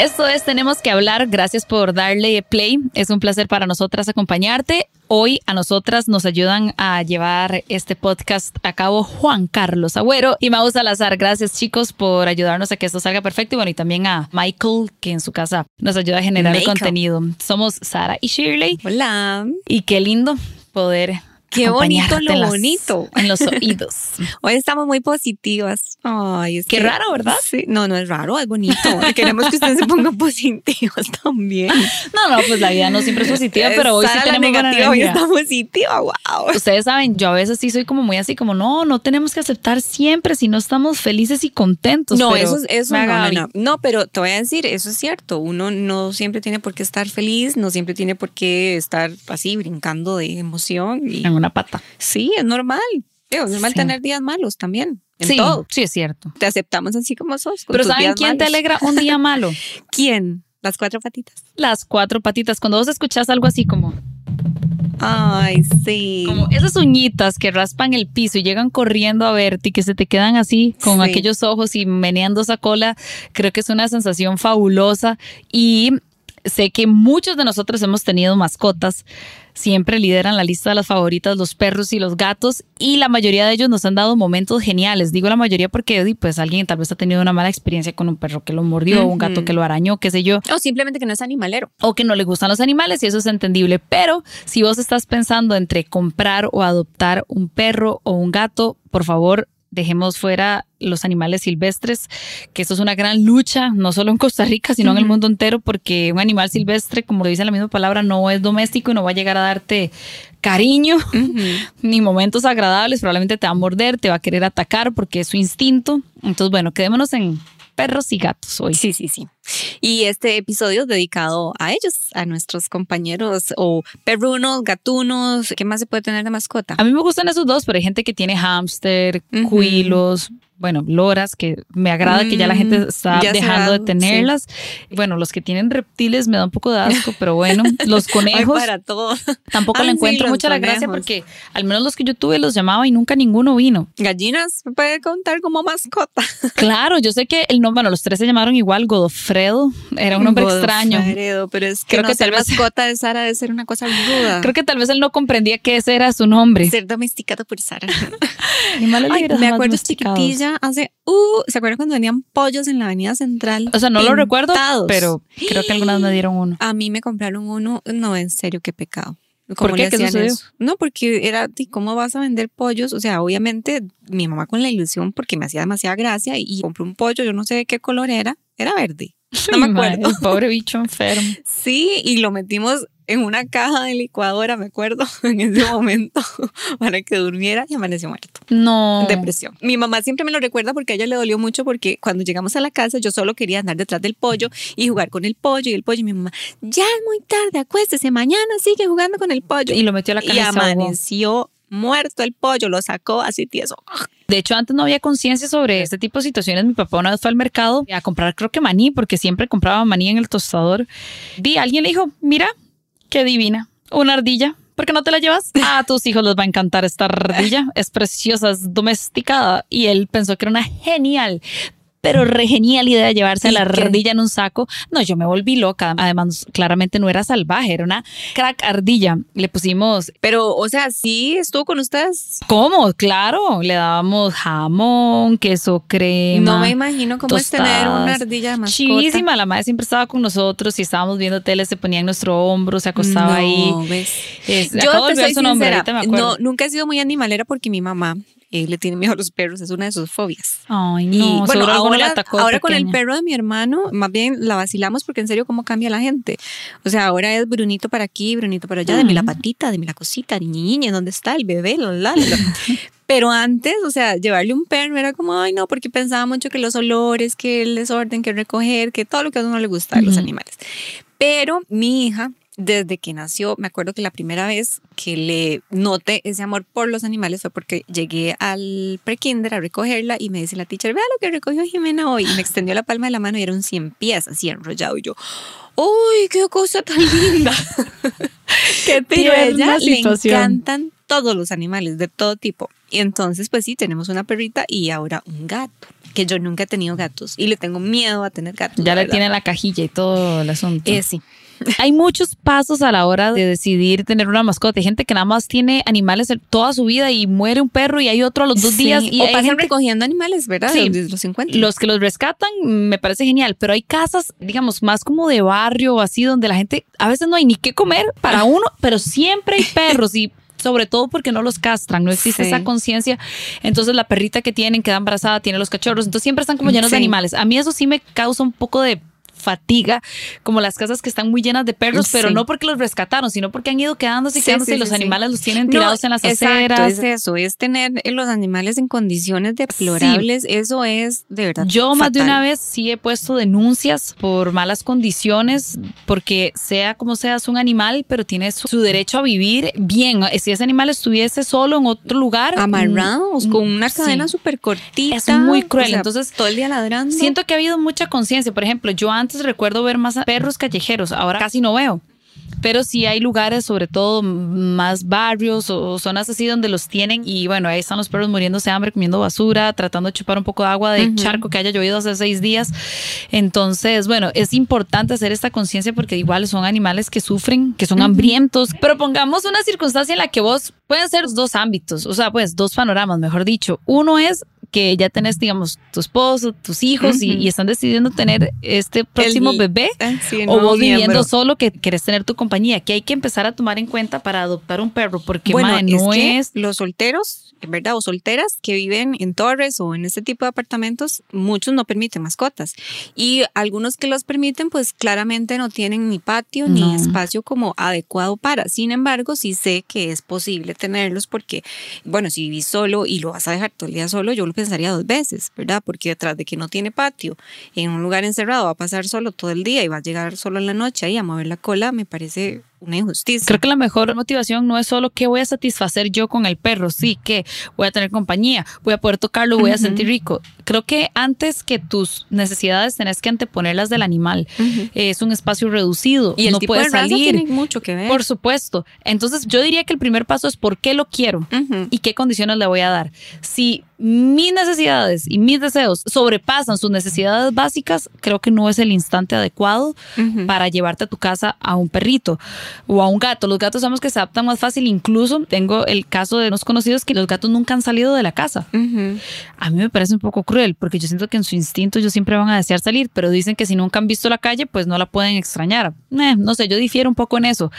Esto es Tenemos que hablar. Gracias por darle play. Es un placer para nosotras acompañarte. Hoy a nosotras nos ayudan a llevar este podcast a cabo Juan Carlos Agüero y Mau Salazar. Gracias chicos por ayudarnos a que esto salga perfecto y bueno, y también a Michael que en su casa nos ayuda a generar el Michael. contenido. Somos Sara y Shirley Hola. y qué lindo poder Qué bonito lo bonito. en los oídos. Hoy estamos muy positivas. Ay, es Qué que- raro, ¿verdad? Sí. No, no es raro, es bonito. Queremos que ustedes se pongan positivos también. No, no, pues la vida no siempre es positiva, pero hoy sí tenemos buena negativa, hoy energía. está positiva, wow. Ustedes saben, yo a veces sí soy como muy así, como no, no tenemos que aceptar siempre si no estamos felices y contentos. No, pero eso, eso no, no, no. Pero te voy a decir, eso es cierto. Uno no siempre tiene por qué estar feliz, no siempre tiene por qué estar así brincando de emoción. Y, una pata. sí, es normal. Digo, es normal Sí. tener días malos también. En sí, todo. sí es cierto. Te aceptamos así como sos. con Pero tus ¿saben días quién te alegra un día malo? ¿Quién? Las cuatro patitas. Las cuatro patitas. Cuando vos escuchás algo así como, Ay, sí. como esas uñitas que raspan el piso y llegan corriendo a verte y que se te quedan así con Sí. aquellos ojos y meneando esa cola, creo que es una sensación fabulosa y sé que muchos de nosotros hemos tenido mascotas, siempre lideran la lista de las favoritas los perros y los gatos y la mayoría de ellos nos han dado momentos geniales. Digo la mayoría porque pues alguien tal vez ha tenido una mala experiencia con un perro que lo mordió, un gato que lo arañó, qué sé yo O simplemente que no es animalero. o que no le gustan los animales y eso es entendible. Pero si vos estás pensando entre comprar o adoptar un perro o un gato, por favor, dejemos fuera los animales silvestres, que eso es una gran lucha, no solo en Costa Rica, sino en el mundo entero, porque un animal silvestre, como lo dice la misma palabra, no es doméstico y no va a llegar a darte cariño ni momentos agradables, probablemente te va a morder, te va a querer atacar porque es su instinto. Entonces, bueno, quedémonos en perros y gatos hoy. Sí, sí, sí. Y este episodio es dedicado a ellos, a nuestros compañeros o perrunos, gatunos. ¿Qué más se puede tener de mascota? A mí me gustan esos dos, pero hay gente que tiene hámster, Ujú. cuilos, bueno, loras, que me agrada que ya la gente Mm, está dejando da, de tenerlas. Bueno, los que tienen reptiles me da un poco de asco, pero bueno, los conejos para todo. tampoco Ay, le sí, encuentro los mucha la gracia conejos. porque al menos los que yo tuve los llamaba y nunca ninguno vino. Gallinas puede contar como mascota. Claro, yo sé que el nombre, bueno, los tres se llamaron igual, Godofredo, era un nombre extraño. Pero es que Creo no que ser tal vez- mascota de Sara debe ser una cosa ruda. Creo que tal vez él no comprendía que ese era su nombre. ser domesticado por Sara. Ay, me acuerdo chiquitilla hace, uh, ¿se acuerdan cuando venían pollos en la avenida central? O sea, no lo recuerdo, pero creo que algunas me dieron uno. A mí me compraron uno, no, en serio, qué pecado. ¿Por ¿Cómo qué? ¿Qué sucedió? eso? No, porque era, "Di, ¿cómo vas a vender pollos? O sea, obviamente mi mamá con la ilusión, porque me hacía demasiada gracia, y compró un pollo, yo no sé de qué color era, era verde. No me madre, acuerdo. El pobre bicho enfermo. Sí, y lo metimos en una caja de licuadora, me acuerdo, en ese momento, para que durmiera y amaneció muerto. No. Depresión. Mi mamá siempre me lo recuerda porque a ella le dolió mucho porque cuando llegamos a la casa yo solo quería andar detrás del pollo y jugar con el pollo y el pollo y mi mamá, ya es muy tarde, acuéstese, mañana sigue jugando con el pollo. Y lo metió a la caja y amaneció muerto el pollo, lo sacó así tieso. De hecho, antes no había conciencia sobre este tipo de situaciones. Mi papá una vez fue al mercado a comprar, creo que maní, porque siempre compraba maní en el tostador. Vi, alguien le dijo, mira, qué divina, una ardilla. ¿Por qué no te la llevas? A tus hijos les va a encantar esta ardilla. Es preciosa, es domesticada. Y él pensó que era una genial, pero re genial idea de llevarse a ¿Y la qué? ardilla en un saco. No, yo me volví loca. Además, claramente no era salvaje, era una crack ardilla. Le pusimos Pero, o sea, sí estuvo con ustedes. ¿Cómo? Claro, le dábamos jamón, queso crema. No me imagino cómo es tener una ardilla de mascota. Chivísima, la madre siempre estaba con nosotros. Si estábamos viendo tele, se ponía en nuestro hombro, se acostaba No, ahí. ¿ves? Es- Yo te soy su nombre, sincera, me no, nunca he sido muy animalera porque mi mamá eh, le tiene miedo a los perros, es una de sus fobias. Ay, Y no, bueno, alguno le ahora, de ahora con el perro de mi hermano, más bien la vacilamos porque en serio cómo cambia la gente. O sea, ahora es Brunito para aquí, Brunito para allá, deme la patita, deme la cosita, niña, niña, ¿dónde está el bebé? La, la. Pero antes, o sea, llevarle un perro era como, ay no, porque pensaba mucho que los olores, que el desorden, que recoger, que todo lo que a uno le gusta de los animales. Pero mi hija, desde que nació, me acuerdo que la primera vez que le noté ese amor por los animales fue porque llegué al prekinder a recogerla y me dice la teacher, vea lo que recogió Jimena hoy. Y me extendió la palma de la mano y era un 100 pies así enrollado. Y yo, ¡Uy, qué cosa tan linda! Qué Pero a ella le encantan todos los animales de todo tipo. Y entonces, pues sí, tenemos una perrita y ahora un gato. Que yo nunca he tenido gatos y le tengo miedo a tener gatos. Ya le tiene la cajilla y todo el asunto. Eh, sí. Hay muchos pasos a la hora de decidir tener una mascota. Hay gente que nada más tiene animales toda su vida y muere un perro y hay otro a los dos Sí, días. Y o hay pasan gente- recogiendo animales, ¿verdad? Sí. Donde los encuentran. los que los rescatan me parece genial, pero hay casas, digamos, más como de barrio o así, donde la gente a veces no hay ni qué comer para uno, pero siempre hay perros y sobre todo porque no los castran, no existe Sí. esa conciencia. Entonces la perrita que tienen queda embarazada, tiene los cachorros, entonces siempre están como llenos de animales. A mí eso sí me causa un poco de fatiga, como las casas que están muy llenas de perros, pero Sí. no porque los rescataron, sino porque han ido quedándose y Sí, quedándose sí, y los animales los tienen No, tirados en las exacto, aceras. es eso, es tener los animales en condiciones deplorables, eso es de verdad. Yo más de fatal. una vez sí he puesto denuncias por malas condiciones, porque sea como sea, es un animal, pero tiene su, su derecho a vivir bien. Si ese animal estuviese solo en otro lugar, amarrados mm, con una cadena súper cortita. Es muy cruel, o sea, entonces, todo el día ladrando. Siento que ha habido mucha conciencia. Por ejemplo, yo antes recuerdo ver más perros callejeros, ahora casi no veo. Pero sí hay lugares, sobre todo más barrios o zonas así donde los tienen y bueno, ahí están los perros muriéndose de hambre, comiendo basura, tratando de chupar un poco de agua de charco que haya llovido hace seis días. Entonces, bueno, es importante hacer esta conciencia porque igual son animales que sufren, que son hambrientos. Pero pongamos una circunstancia en la que vos pueden ser dos ámbitos, o sea, pues dos panoramas, mejor dicho. Uno es que ya tenés, digamos, tu esposo, tus hijos y, y están decidiendo tener este próximo El- bebé ah, sí, o vos viviendo solo que querés tener tu compañía, que hay que empezar a tomar en cuenta para adoptar un perro, porque bueno, no que es, los solteros, ¿verdad? O solteras que viven en torres o en este tipo de apartamentos, muchos no permiten mascotas. Y algunos que los permiten, pues claramente no tienen ni patio No. ni espacio como adecuado para. Sin embargo, sí sé que es posible tenerlos porque, bueno, si vivís solo y lo vas a dejar todo el día solo, yo lo pensaría dos veces, ¿verdad? Porque detrás de que no tiene patio, en un lugar encerrado, va a pasar solo todo el día y va a llegar solo en la noche ahí a mover la cola, me parece una injusticia. Creo que la mejor motivación no es solo que voy a satisfacer yo con el perro, sí, que voy a tener compañía, voy a poder tocarlo, voy a sentir rico. Creo que antes que tus necesidades tenés que anteponerlas del animal. Es un espacio reducido, y el no tipo puedes de raza salir. tiene mucho que ver. Por supuesto. Entonces yo diría que el primer paso es por qué lo quiero y qué condiciones le voy a dar. Si mis necesidades y mis deseos sobrepasan sus necesidades básicas, creo que no es el instante adecuado para llevarte a tu casa a un perrito o a un gato. Los gatos sabemos que se adaptan más fácil. Incluso tengo el caso de unos conocidos que los gatos nunca han salido de la casa. A mí me parece un poco cruel porque yo siento que en su instinto ellos siempre van a desear salir, pero dicen que si nunca han visto la calle, pues no la pueden extrañar. Eh, no sé, yo difiero un poco en eso.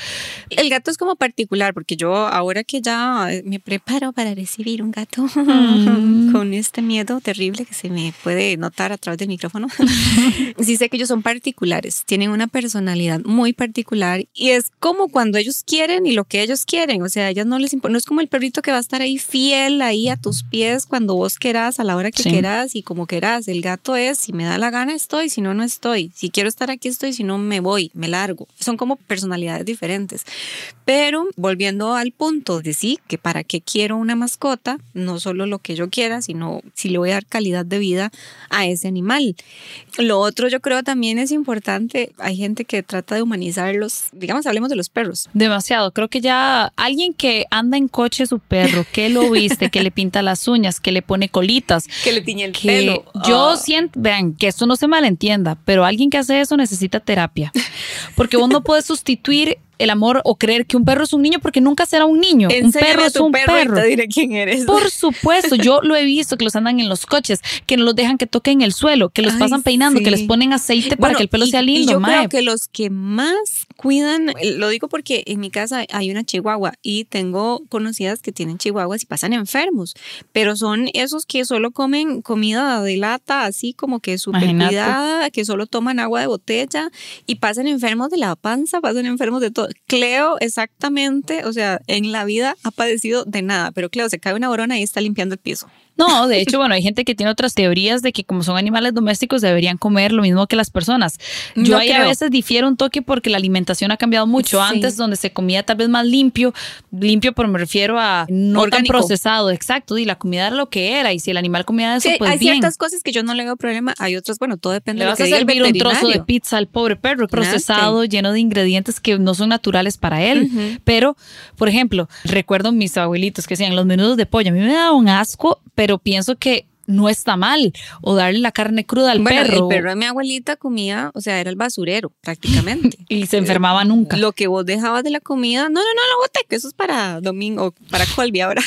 El gato es como particular, porque yo ahora que ya me preparo para recibir un gato Mm. con este miedo terrible que se me puede notar a través del micrófono, sí sé que ellos son particulares, tienen una personalidad muy particular y es como cuando ellos quieren y lo que ellos quieren, o sea, a ellas no les importa, no es como el perrito que va a estar ahí fiel ahí a tus pies cuando vos querás, a la hora que Sí. querás y como querás. El gato es, si me da la gana estoy, si no, no estoy. Si quiero estar aquí estoy, si no, me voy, me largo. Son como personalidades diferentes. Pero volviendo al punto de sí, que para qué quiero una mascota, no solo lo que yo quiera, sino si le voy a dar calidad de vida a ese animal. Lo otro yo creo también es importante, hay gente que trata de humanizarlos, digamos, hablemos de los perros. Demasiado. Creo que ya alguien que anda en coche su perro, que lo viste, que le pinta las uñas, que le pone colitas, Que le tiñe el que yo siento, vean, que esto no se malentienda, pero alguien que hace eso necesita terapia. Porque vos no puedes sustituir el amor o creer que un perro es un niño porque nunca será un niño. un perro es un perro. te diré quién eres. Por supuesto, yo lo he visto que los andan en los coches, que no los dejan que toquen el suelo, que los Ay, pasan peinando, sí. que les ponen aceite para que el pelo y- sea y lindo, yo mae. creo que los que más cuidan, lo digo porque en mi casa hay una chihuahua y tengo conocidas que tienen chihuahuas y pasan enfermos, pero son esos que solo comen comida de lata, así como que súper cuidada, que solo toman agua de botella y pasan enfermos de la panza, pasan enfermos de todo. Cleo exactamente, o sea, en la vida ha padecido de nada, pero Cleo se cae una borona y está limpiando el piso. No, de hecho, bueno, hay gente que tiene otras teorías de que como son animales domésticos deberían comer lo mismo que las personas. Yo No ahí a veces difiero un toque porque la alimentación ha cambiado mucho. Sí. Antes donde se comía tal vez más limpio, limpio pero me refiero a no Orgánico. tan procesado, exacto, y la comida era lo que era y si el animal comía eso, Sí, pues hay bien. ciertas cosas que yo no le veo problema, hay otras, bueno, todo depende Le de lo vas que a servir un trozo de pizza al pobre perro procesado, lleno de ingredientes que no son naturales para él. Pero, por ejemplo, recuerdo mis abuelitos que decían los menudos de pollo. A mí me da un asco, pero pienso que no está mal. O darle la carne cruda al Bueno, perro. el perro de mi abuelita comía, o sea, era el basurero prácticamente. Y se enfermaba nunca. Lo que vos dejabas de la comida, no, no, no, lo boté, que eso es para domingo, para Colby ahora.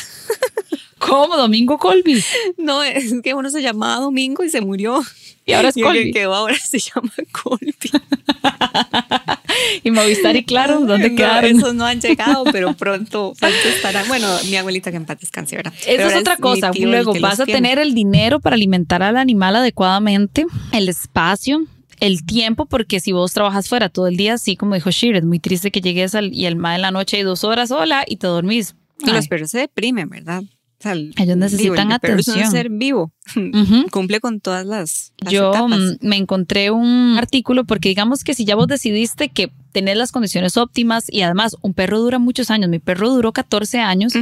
¿Cómo? Domingo Colby. No, es que uno se llamaba Domingo y se murió. Y ahora es Y el que Colby. quedó ahora se llama Colby. Y Movistar y Claro, ¿dónde No, quedaron? Esos no han llegado, pero pronto, pronto estarán. Bueno, mi abuelita que en paz descanse, ¿verdad? Esa es otra cosa. Luego vas a tener el dinero para alimentar al animal adecuadamente, el espacio, el tiempo, porque si vos trabajas fuera todo el día, así como dijo Shir, es muy triste que llegues al, y el ma en la noche hay dos horas, hola, y te dormís. Y los Ay. perros se deprimen, ¿verdad? Sea, Ellos necesitan el perro es un atención. ser vivo. Cumple con todas las, las Yo etapas. me encontré un artículo porque digamos que si ya vos decidiste que tenés las condiciones óptimas y además un perro dura muchos años, mi perro duró 14 años,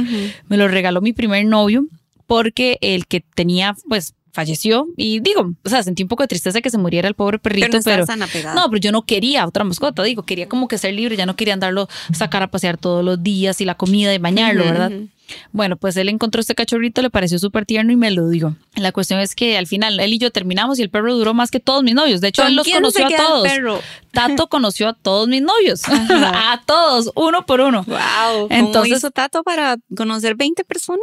me lo regaló mi primer novio porque el que tenía pues falleció y digo, o sea, sentí un poco de tristeza que se muriera el pobre perrito, Pero no pero, no, yo no quería otra mascota, digo, quería como que ser libre, ya no quería andarlo sacar a pasear todos los días y la comida y bañarlo, ¿verdad? Bueno, pues él encontró este cachorrito, le pareció súper tierno y me lo dio. La cuestión es que al final él y yo terminamos y el perro duró más que todos mis novios. De hecho, ¿Con él los conoció a todos. Tato conoció a todos mis novios. Ajá. a todos, uno por uno. Wow. Entonces- hizo Tato para conocer 20 personas?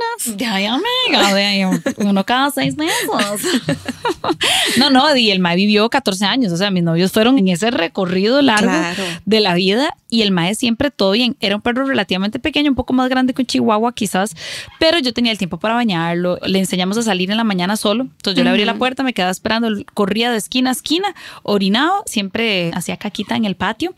Ahí, amiga, de uno cada seis meses. no, no, y el Mae vivió 14 años, o sea, mis novios fueron en ese recorrido largo Claro. de la vida y el Mae siempre todo bien. Era un perro relativamente pequeño, un poco más grande que un chihuahua quizás, pero yo tenía el tiempo para bañarlo, le enseñamos a salir en la mañana solo, entonces yo le abría la puerta, me quedaba esperando, corría de esquina a esquina, orinaba, siempre hacía caquita en el patio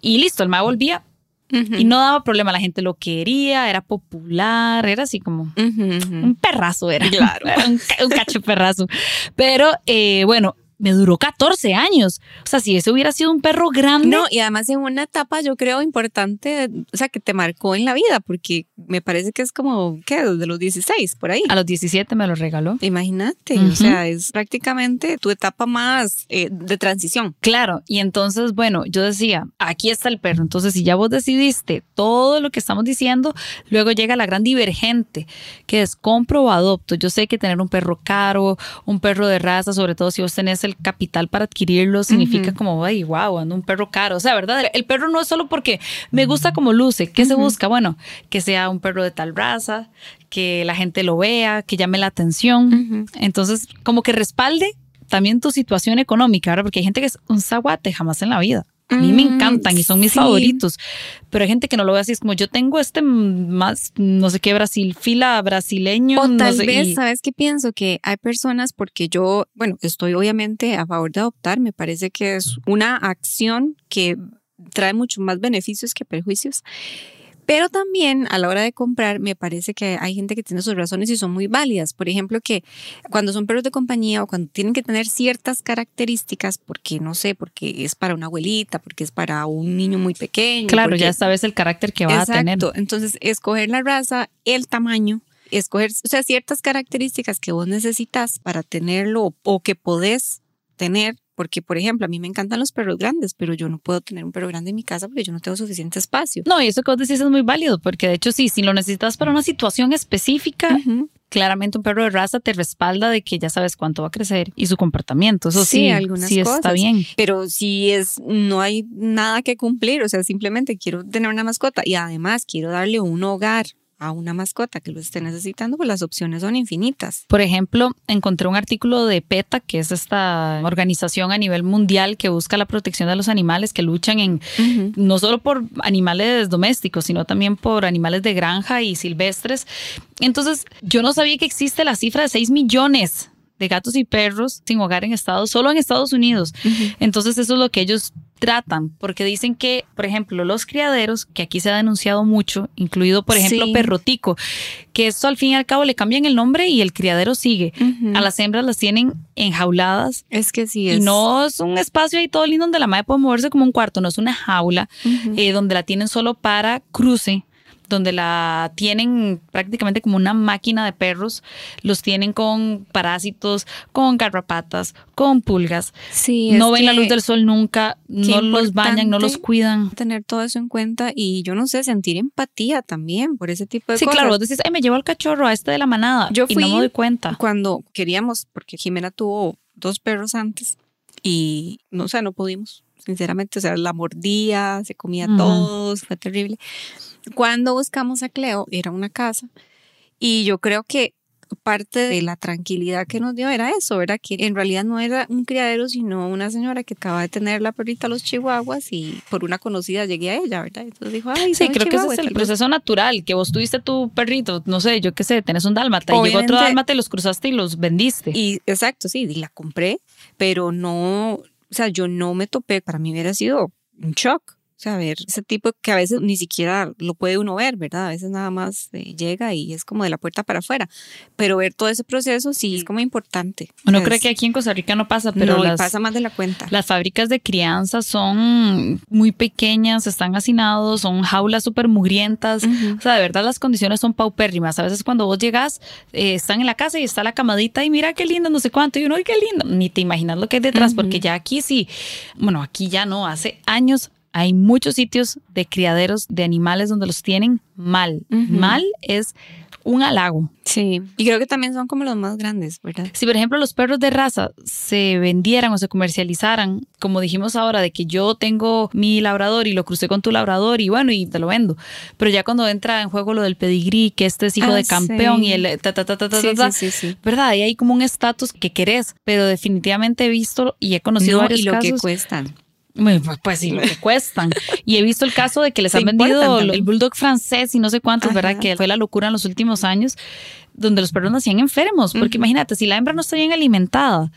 y listo, el Mae volvía. Y no daba problema, la gente lo quería, era popular, era así como ujú. un perrazo era. Claro. Un cacho perrazo. Pero eh, bueno, me duró 14 años. O sea, si ese hubiera sido un perro grande. No, y además en una etapa yo creo importante, o sea, que te marcó en la vida, porque me parece que es como, ¿qué? Desde los 16, por ahí. A los 17 me lo regaló. Imagínate, Ujú. o sea, es prácticamente tu etapa más eh, de transición. Claro, y entonces, bueno, yo decía, aquí está el perro. Entonces, si ya vos decidiste todo lo que estamos diciendo, luego llega la gran divergente, que es compro o adopto. Yo sé que tener un perro caro, un perro de raza, sobre todo si vos tenés el capital para adquirirlo, significa como, ay, wow, ando un perro caro. O sea, ¿verdad? El perro no es solo porque me gusta como luce. ¿Qué se busca? Bueno, que sea un perro de tal raza, que la gente lo vea, que llame la atención. Entonces, como que respalde también tu situación económica, ¿verdad? Porque hay gente que es un zaguate jamás en la vida. A mí me Mm, encantan y son mis sí. favoritos, pero hay gente que no lo ve así. Es como yo tengo este más, no sé qué, Brasil, fila brasileño. O no tal sé, vez, y- ¿sabes qué pienso? Que hay personas, porque yo, bueno, estoy obviamente a favor de adoptar, me parece que es una acción que trae mucho más beneficios que perjuicios. Pero también a la hora de comprar, me parece que hay gente que tiene sus razones y son muy válidas. Por ejemplo, que cuando son perros de compañía o cuando tienen que tener ciertas características, porque no sé, porque es para una abuelita, porque es para un niño muy pequeño. claro, porque- ya sabes el carácter que va a tener. Exacto. Entonces, escoger la raza, el tamaño, escoger, o sea, ciertas características que vos necesitas para tenerlo o que podés tener. Porque, por ejemplo, a mí me encantan los perros grandes, pero yo no puedo tener un perro grande en mi casa porque yo no tengo suficiente espacio. No, y eso que vos decís es muy válido, porque de hecho sí, si lo necesitas para una situación específica, claramente un perro de raza te respalda de que ya sabes cuánto va a crecer y su comportamiento. Eso sí, Sí, algunas sí está bien. Pero si es, no hay nada que cumplir, o sea, simplemente quiero tener una mascota y además quiero darle un hogar a una mascota que lo esté necesitando, pues las opciones son infinitas. Por ejemplo, encontré un artículo de PETA, que es esta organización a nivel mundial que busca la protección de los animales, que luchan en no solo por animales domésticos, sino también por animales de granja y silvestres. Entonces, yo no sabía que existe la cifra de 6 millones de gatos y perros sin hogar en Estados, solo en Estados Unidos. Entonces, eso es lo que ellos tratan, porque dicen que, por ejemplo, los criaderos, que aquí se ha denunciado mucho, incluido, por ejemplo, Sí. perrotico, que esto al fin y al cabo le cambian el nombre y el criadero sigue. A las hembras las tienen enjauladas. Es que sí Y es. no es un espacio ahí todo lindo donde la madre puede moverse como un cuarto, no es una jaula eh, donde la tienen solo para cruce, donde la tienen prácticamente como una máquina de perros, los tienen con parásitos, con garrapatas, con pulgas, Sí, no ven la luz del sol nunca, no los bañan, no los cuidan. Tener todo eso en cuenta y yo no sé, sentir empatía también por ese tipo de Sí, cosas. claro, vos decís, ay, me llevo al cachorro a este de la manada Yo y fui no me doy cuenta. Cuando queríamos, porque Jimena tuvo dos perros antes y no o sea, no pudimos, sinceramente, o sea, la mordía, se comía todos, fue terrible. Cuando buscamos a Cleo, era una casa y yo creo que parte de la tranquilidad que nos dio era eso, era que en realidad no era un criadero, sino una señora que acaba de tener la perrita a los chihuahuas y por una conocida llegué a ella, ¿verdad? Entonces dijo, ay, Sí, creo que ese es el proceso natural, que vos tuviste tu perrito, no sé, yo qué sé, tenés un dálmata y llegó otro Obviamente- dálmata y los cruzaste y los vendiste. Y exacto, sí, y la compré, pero no, o sea, yo no me topé, para mí hubiera sido un shock. O sea, ver ese tipo que a veces ni siquiera lo puede uno ver, ¿verdad? A veces nada más eh, llega y es como de la puerta para afuera. Pero ver todo ese proceso sí es como importante. Uno cree que aquí en Costa Rica no pasa, pero no, las, pasa más de la cuenta. las fábricas de crianza son muy pequeñas, están hacinados, son jaulas súper mugrientas. O sea, de verdad las condiciones son paupérrimas. A veces cuando vos llegas, eh, están en la casa y está la camadita y mira qué lindo, no sé cuánto. Y uno, ay, qué lindo. Ni te imaginas lo que hay detrás, porque ya aquí sí, bueno, aquí ya no, hace años hay muchos sitios de criaderos de animales donde los tienen mal. Mal es un halago. Sí, y creo que también son como los más grandes, ¿verdad? Si, por ejemplo, los perros de raza se vendieran o se comercializaran, como dijimos ahora, de que yo tengo mi labrador y lo crucé con tu labrador y bueno, y te lo vendo. Pero ya cuando entra en juego lo del pedigrí, que este es hijo Ah, de campeón sí. y el ta, ta, ta, ta, ta, Sí, ta, sí, sí. ¿verdad? Y hay como un estatus que querés, pero definitivamente he visto y he conocido No, varios y lo que cuestan. Pues, pues sí, lo que cuestan. Y he visto el caso de que les Se han vendido el bulldog francés y no sé cuántos, ¿verdad? Que fue la locura en los últimos años, donde los perros nacían enfermos. Porque imagínate, si la hembra no está bien alimentada,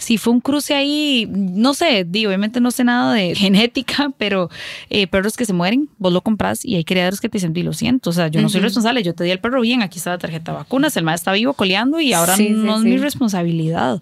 si fue un cruce ahí, no sé, digo, obviamente no sé nada de genética, pero eh, perros que se mueren, vos lo compras y hay criadores que te dicen, "Di, lo siento, o sea, yo no soy responsable, yo te di el perro bien, aquí está la tarjeta de vacunas, el más está vivo coleando y ahora Sí, sí, no es sí. mi responsabilidad.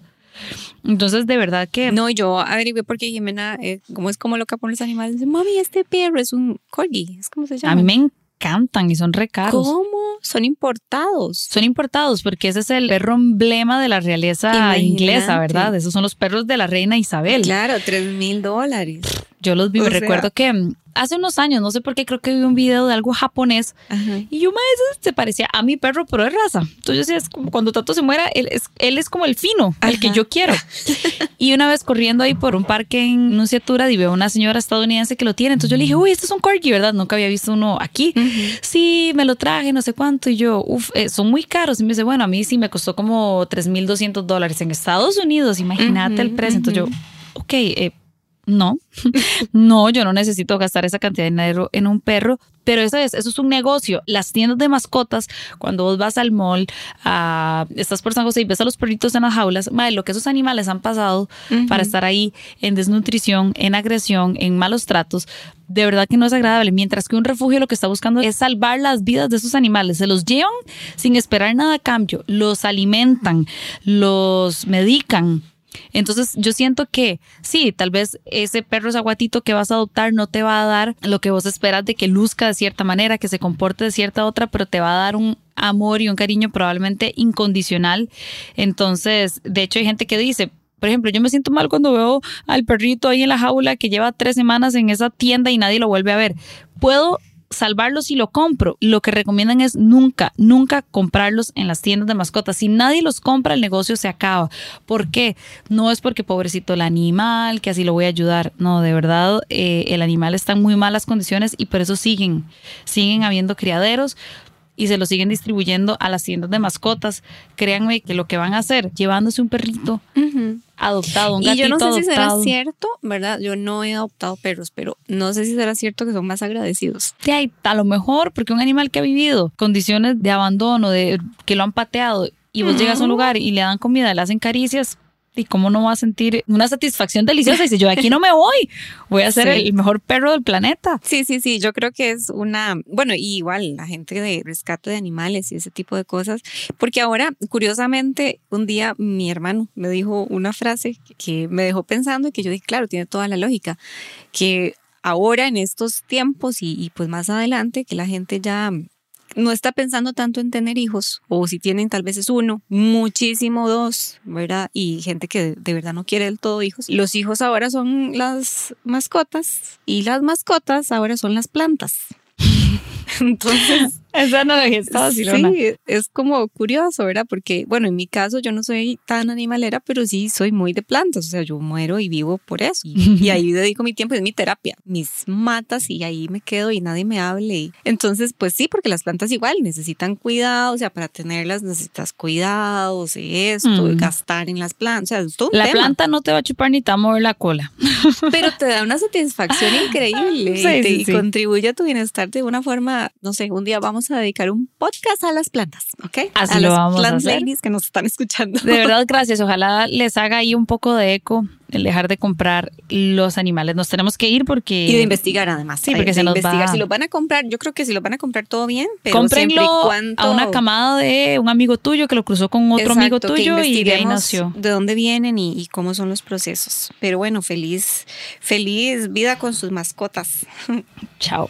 Entonces, de verdad que... No, yo averigué porque Jimena, eh, como es como loca por los animales, dice, mami, este perro es un corgi, es como se llama. A mí me encantan y son re caros. ¿Cómo? Son importados. Son importados porque ese es el perro emblema de la realeza Imagínate. inglesa, ¿verdad? Esos son los perros de la reina Isabel. Claro, tres mil dólares. Yo los vi, O me sea- recuerdo que mm, hace unos años, no sé por qué, creo que vi un video de algo japonés Ajá. y yo, ese se parecía a mi perro, pero de raza. Entonces yo decía, es como cuando Tato se muera, él es, él es como el fino, el que Ajá. yo quiero. y una vez corriendo ahí por un parque en Nunciatura, y veo una señora estadounidense que lo tiene. Entonces yo le dije, uy, este es un corgi, ¿verdad? Nunca había visto uno aquí. Sí, me lo traje, no sé cuánto. Y yo, uff, son muy caros. Y me dice, bueno, a mí sí me costó como 3.200 dólares en Estados Unidos. Imagínate el precio. Entonces yo, ok, eh, no, no, yo no necesito gastar esa cantidad de dinero en un perro, pero eso es, eso es un negocio. Las tiendas de mascotas, cuando vos vas al mall, a, estás por San José y ves a los perritos en las jaulas, madre, lo que esos animales han pasado para estar ahí en desnutrición, en agresión, en malos tratos, de verdad que no es agradable. Mientras que un refugio lo que está buscando es salvar las vidas de esos animales. Se los llevan sin esperar nada a cambio, los alimentan, los medican. Entonces yo siento que sí, tal vez ese perro aguatito que vas a adoptar no te va a dar lo que vos esperas de que luzca de cierta manera, que se comporte de cierta otra, pero te va a dar un amor y un cariño probablemente incondicional. Entonces, de hecho hay gente que dice, por ejemplo, yo me siento mal cuando veo al perrito ahí en la jaula que lleva tres semanas en esa tienda y nadie lo vuelve a ver. Puedo salvarlos si lo compro. Lo que recomiendan es nunca, nunca comprarlos en las tiendas de mascotas. Si nadie los compra, el negocio se acaba. ¿Por qué? No es porque pobrecito el animal, que así lo voy a ayudar. No, de verdad, eh, el animal está en muy malas condiciones y por eso siguen, siguen habiendo criaderos. Y se lo siguen distribuyendo a las tiendas de mascotas. Créanme que lo que van a hacer, llevándose un perrito adoptado, un Y gatito yo no sé si será adoptado. cierto, ¿verdad? Yo no he adoptado perros, pero no sé si será cierto que son más agradecidos. Sí, a lo mejor, porque un animal que ha vivido condiciones de abandono, de que lo han pateado, y vos llegas a un lugar y le dan comida, le hacen caricias, y cómo no va a sentir una satisfacción deliciosa. Y dice, yo de aquí no me voy, voy a ser Sí. el mejor perro del planeta. Sí, sí, sí, yo creo que es una, bueno, y igual la gente de rescate de animales y ese tipo de cosas, porque ahora, curiosamente, un día mi hermano me dijo una frase que me dejó pensando y que yo dije, claro, tiene toda la lógica, que ahora en estos tiempos y, y pues más adelante, que la gente ya no está pensando tanto en tener hijos, o si tienen tal vez es uno, muchísimo dos, ¿verdad? Y gente que de verdad no quiere del todo hijos. Los hijos ahora son las mascotas y las mascotas ahora son las plantas. Entonces, Esa analogía está vacilona. sí, es como curioso, ¿verdad? Porque, bueno, en mi caso yo no soy tan animalera, pero sí soy muy de plantas, o sea, yo muero y vivo por eso. Y, y ahí dedico mi tiempo, es mi terapia, mis matas y ahí me quedo y nadie me hable. Entonces, pues sí, porque las plantas igual necesitan cuidado, o sea, para tenerlas necesitas cuidados y esto, Mm. gastar en las plantas, o sea, es todo un La tema. planta no te va a chupar ni te va a mover la cola. Pero te da una satisfacción increíble Sí, y, te- sí, y sí. contribuye a tu bienestar de una forma, no sé, un día vamos a dedicar un podcast a las plantas, ¿ok? Así a lo las vamos a plant hacer. ladies que nos están escuchando. De verdad, gracias. Ojalá les haga ahí un poco de eco el dejar de comprar los animales. Nos tenemos que ir porque... Y de investigar además. Sí, porque se nos investigar. va. Si lo van a comprar, yo creo que si lo van a comprar todo bien, pero siempre y Cómprenlo cuando a una camada de un amigo tuyo que lo cruzó con otro amigo Exacto, que tuyo y de ahí nació. De dónde vienen y, y cómo son los procesos. Pero bueno, feliz, feliz vida con sus mascotas. Chao.